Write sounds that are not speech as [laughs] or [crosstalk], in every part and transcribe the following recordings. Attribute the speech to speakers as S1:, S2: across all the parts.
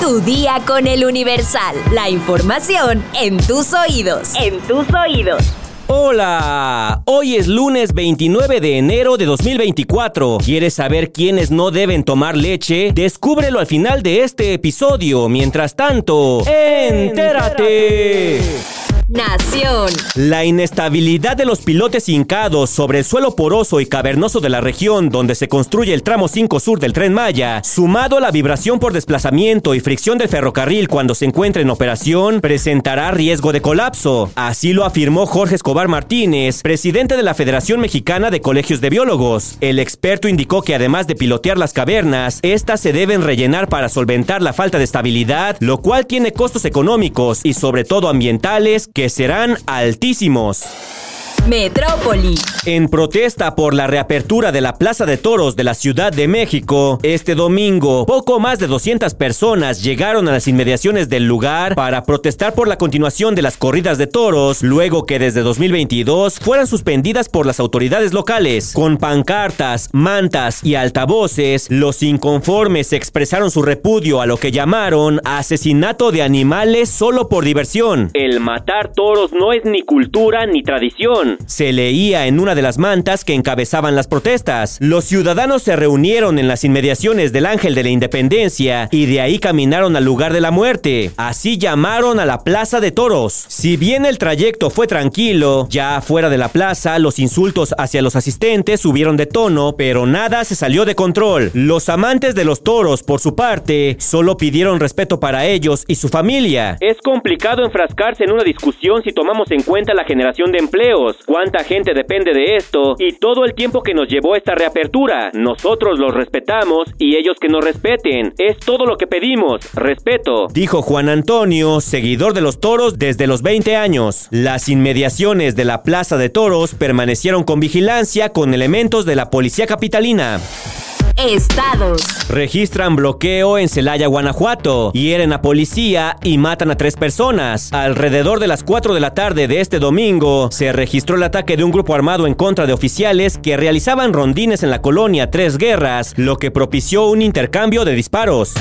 S1: Tu día con el Universal. La información en tus oídos. En tus oídos.
S2: Hola, hoy es lunes 29 de enero de 2024. ¿Quieres saber quiénes no deben tomar leche? Descúbrelo al final de este episodio. Mientras tanto, entérate.
S1: Nación.
S2: La inestabilidad de los pilotes hincados sobre el suelo poroso y cavernoso de la región donde se construye el tramo 5 sur del tren Maya, sumado a la vibración por desplazamiento y fricción del ferrocarril cuando se encuentra en operación, presentará riesgo de colapso. Así lo afirmó Jorge Escobar Martínez, presidente de la Federación Mexicana de Colegios de Biólogos. El experto indicó que además de pilotear las cavernas, estas se deben rellenar para solventar la falta de estabilidad, lo cual tiene costos económicos y sobre todo ambientales que serán altísimos.
S1: Metrópoli.
S2: En protesta por la reapertura de la Plaza de Toros de la Ciudad de México, este domingo, poco más de 200 personas llegaron a las inmediaciones del lugar para protestar por la continuación de las corridas de toros, luego que desde 2022 fueran suspendidas por las autoridades locales. Con pancartas, mantas y altavoces, los inconformes expresaron su repudio a lo que llamaron asesinato de animales solo por diversión. El matar toros no es ni cultura ni tradición se leía en una de las mantas que encabezaban las protestas. Los ciudadanos se reunieron en las inmediaciones del Ángel de la Independencia y de ahí caminaron al lugar de la muerte. Así llamaron a la Plaza de Toros. Si bien el trayecto fue tranquilo, ya fuera de la plaza los insultos hacia los asistentes subieron de tono, pero nada se salió de control. Los amantes de los toros, por su parte, solo pidieron respeto para ellos y su familia. Es complicado enfrascarse en una discusión si tomamos en cuenta la generación de empleos cuánta gente depende de esto y todo el tiempo que nos llevó esta reapertura. Nosotros los respetamos y ellos que nos respeten. Es todo lo que pedimos, respeto. Dijo Juan Antonio, seguidor de los toros desde los 20 años. Las inmediaciones de la Plaza de Toros permanecieron con vigilancia con elementos de la Policía Capitalina.
S1: Estados.
S2: Registran bloqueo en Celaya, Guanajuato. Hieren a policía y matan a tres personas. Alrededor de las 4 de la tarde de este domingo, se registró el ataque de un grupo armado en contra de oficiales que realizaban rondines en la colonia Tres Guerras, lo que propició un intercambio de disparos.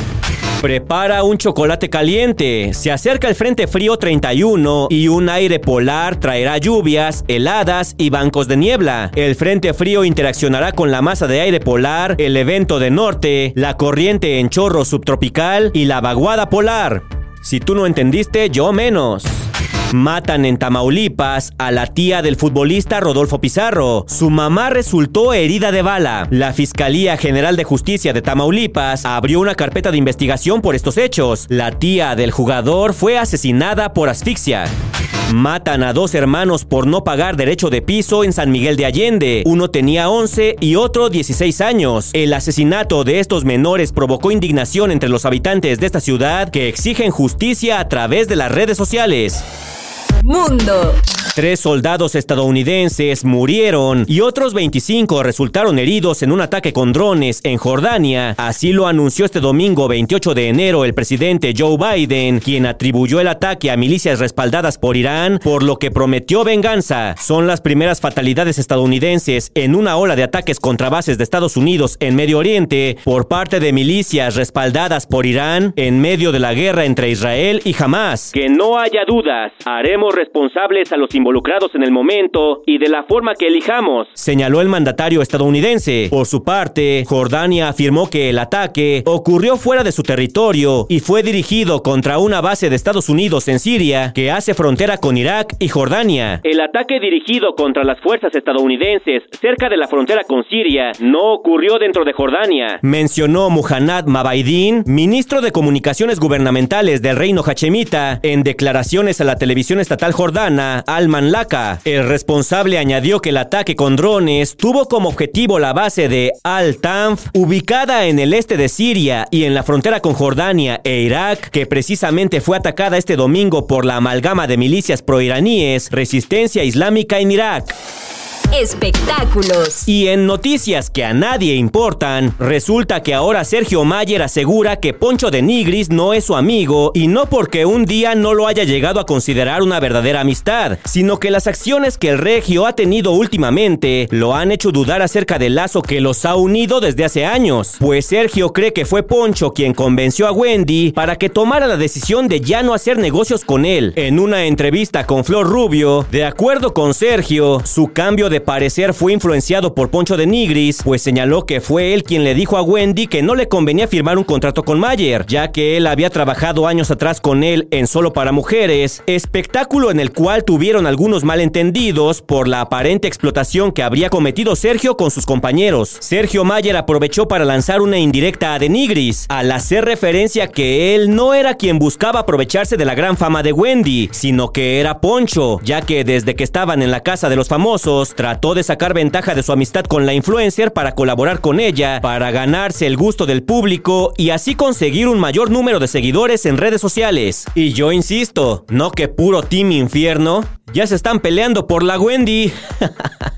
S2: Prepara un chocolate caliente. Se acerca el Frente Frío 31 y un aire polar traerá lluvias, heladas y bancos de niebla. El Frente Frío interaccionará con la masa de aire polar, el evento de norte, la corriente en chorro subtropical y la vaguada polar. Si tú no entendiste, yo menos. Matan en Tamaulipas a la tía del futbolista Rodolfo Pizarro. Su mamá resultó herida de bala. La Fiscalía General de Justicia de Tamaulipas abrió una carpeta de investigación por estos hechos. La tía del jugador fue asesinada por asfixia. Matan a dos hermanos por no pagar derecho de piso en San Miguel de Allende. Uno tenía 11 y otro 16 años. El asesinato de estos menores provocó indignación entre los habitantes de esta ciudad que exigen justicia a través de las redes sociales.
S1: Mundo.
S2: Tres soldados estadounidenses murieron y otros 25 resultaron heridos en un ataque con drones en Jordania. Así lo anunció este domingo 28 de enero el presidente Joe Biden, quien atribuyó el ataque a milicias respaldadas por Irán, por lo que prometió venganza. Son las primeras fatalidades estadounidenses en una ola de ataques contra bases de Estados Unidos en Medio Oriente por parte de milicias respaldadas por Irán en medio de la guerra entre Israel y Hamas. Que no haya dudas, haremos responsables a los involucrados en el momento y de la forma que elijamos, señaló el mandatario estadounidense. Por su parte, Jordania afirmó que el ataque ocurrió fuera de su territorio y fue dirigido contra una base de Estados Unidos en Siria que hace frontera con Irak y Jordania. El ataque dirigido contra las fuerzas estadounidenses cerca de la frontera con Siria no ocurrió dentro de Jordania, mencionó Muhannad Mabaidin, ministro de Comunicaciones Gubernamentales del Reino Hachemita, en declaraciones a la televisión estatal jordana al Manlaca. El responsable añadió que el ataque con drones tuvo como objetivo la base de Al-Tanf, ubicada en el este de Siria y en la frontera con Jordania e Irak, que precisamente fue atacada este domingo por la amalgama de milicias proiraníes Resistencia Islámica en Irak.
S1: Espectáculos.
S2: Y en noticias que a nadie importan, resulta que ahora Sergio Mayer asegura que Poncho de Nigris no es su amigo y no porque un día no lo haya llegado a considerar una verdadera amistad, sino que las acciones que el regio ha tenido últimamente lo han hecho dudar acerca del lazo que los ha unido desde hace años. Pues Sergio cree que fue Poncho quien convenció a Wendy para que tomara la decisión de ya no hacer negocios con él. En una entrevista con Flor Rubio, de acuerdo con Sergio, su cambio de parecer fue influenciado por Poncho de Nigris, pues señaló que fue él quien le dijo a Wendy que no le convenía firmar un contrato con Mayer, ya que él había trabajado años atrás con él en Solo para Mujeres, espectáculo en el cual tuvieron algunos malentendidos por la aparente explotación que habría cometido Sergio con sus compañeros. Sergio Mayer aprovechó para lanzar una indirecta a de Nigris, al hacer referencia que él no era quien buscaba aprovecharse de la gran fama de Wendy, sino que era Poncho, ya que desde que estaban en la casa de los famosos, trató de sacar ventaja de su amistad con la influencer para colaborar con ella, para ganarse el gusto del público y así conseguir un mayor número de seguidores en redes sociales. Y yo insisto, no que puro Team Infierno, ya se están peleando por la Wendy. [laughs]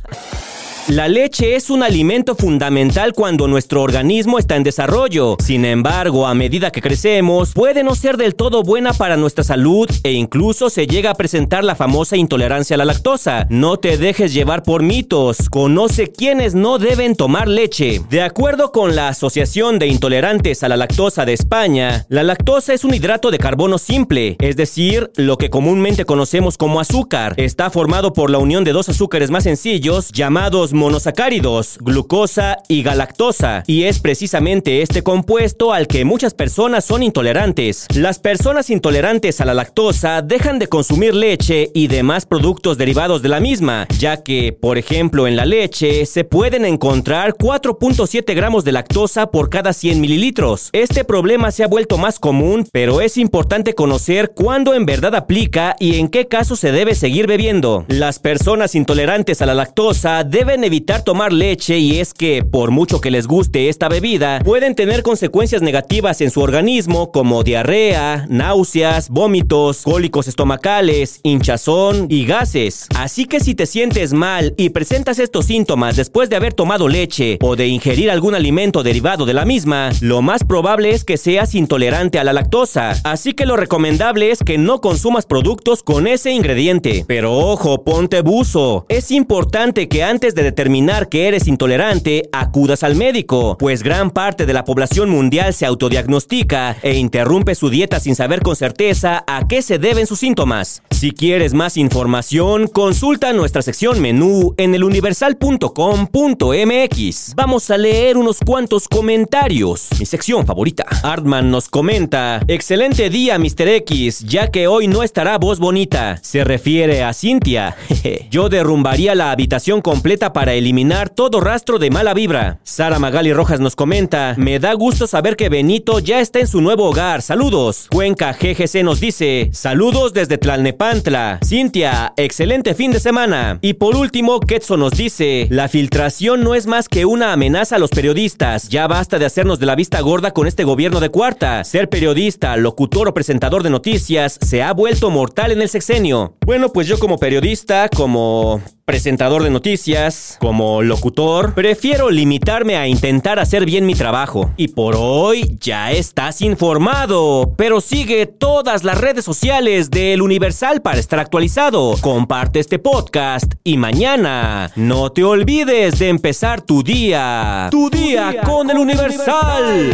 S2: La leche es un alimento fundamental cuando nuestro organismo está en desarrollo. Sin embargo, a medida que crecemos, puede no ser del todo buena para nuestra salud e incluso se llega a presentar la famosa intolerancia a la lactosa. No te dejes llevar por mitos. Conoce quiénes no deben tomar leche. De acuerdo con la Asociación de Intolerantes a la Lactosa de España, la lactosa es un hidrato de carbono simple, es decir, lo que comúnmente conocemos como azúcar. Está formado por la unión de dos azúcares más sencillos llamados monosacáridos, glucosa y galactosa, y es precisamente este compuesto al que muchas personas son intolerantes. Las personas intolerantes a la lactosa dejan de consumir leche y demás productos derivados de la misma, ya que, por ejemplo, en la leche se pueden encontrar 4.7 gramos de lactosa por cada 100 mililitros. Este problema se ha vuelto más común, pero es importante conocer cuándo en verdad aplica y en qué caso se debe seguir bebiendo. Las personas intolerantes a la lactosa deben evitar tomar leche y es que, por mucho que les guste esta bebida, pueden tener consecuencias negativas en su organismo como diarrea, náuseas, vómitos, cólicos estomacales, hinchazón y gases. Así que si te sientes mal y presentas estos síntomas después de haber tomado leche o de ingerir algún alimento derivado de la misma, lo más probable es que seas intolerante a la lactosa. Así que lo recomendable es que no consumas productos con ese ingrediente. Pero ojo, ponte buzo. Es importante que antes de determinar que eres intolerante, acudas al médico, pues gran parte de la población mundial se autodiagnostica e interrumpe su dieta sin saber con certeza a qué se deben sus síntomas. Si quieres más información, consulta nuestra sección menú en eluniversal.com.mx. Vamos a leer unos cuantos comentarios. Mi sección favorita. Artman nos comenta, excelente día Mr. X, ya que hoy no estará voz bonita. Se refiere a Cintia. [laughs] Yo derrumbaría la habitación completa para eliminar todo rastro de mala vibra. Sara Magali Rojas nos comenta, me da gusto saber que Benito ya está en su nuevo hogar. Saludos. Cuenca GGC nos dice, saludos desde Tlalnepantla. Cintia, excelente fin de semana. Y por último, Ketso nos dice, la filtración no es más que una amenaza a los periodistas. Ya basta de hacernos de la vista gorda con este gobierno de cuarta. Ser periodista, locutor o presentador de noticias se ha vuelto mortal en el sexenio. Bueno, pues yo como periodista, como presentador de noticias, como locutor, prefiero limitarme a intentar hacer bien mi trabajo. Y por hoy ya estás informado, pero sigue todas las redes sociales del Universal para estar actualizado. Comparte este podcast y mañana no te olvides de empezar tu día. Tu día, con, el Universal.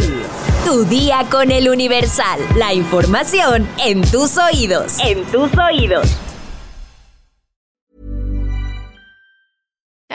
S1: Tu día con el Universal. La información en tus oídos. En tus oídos.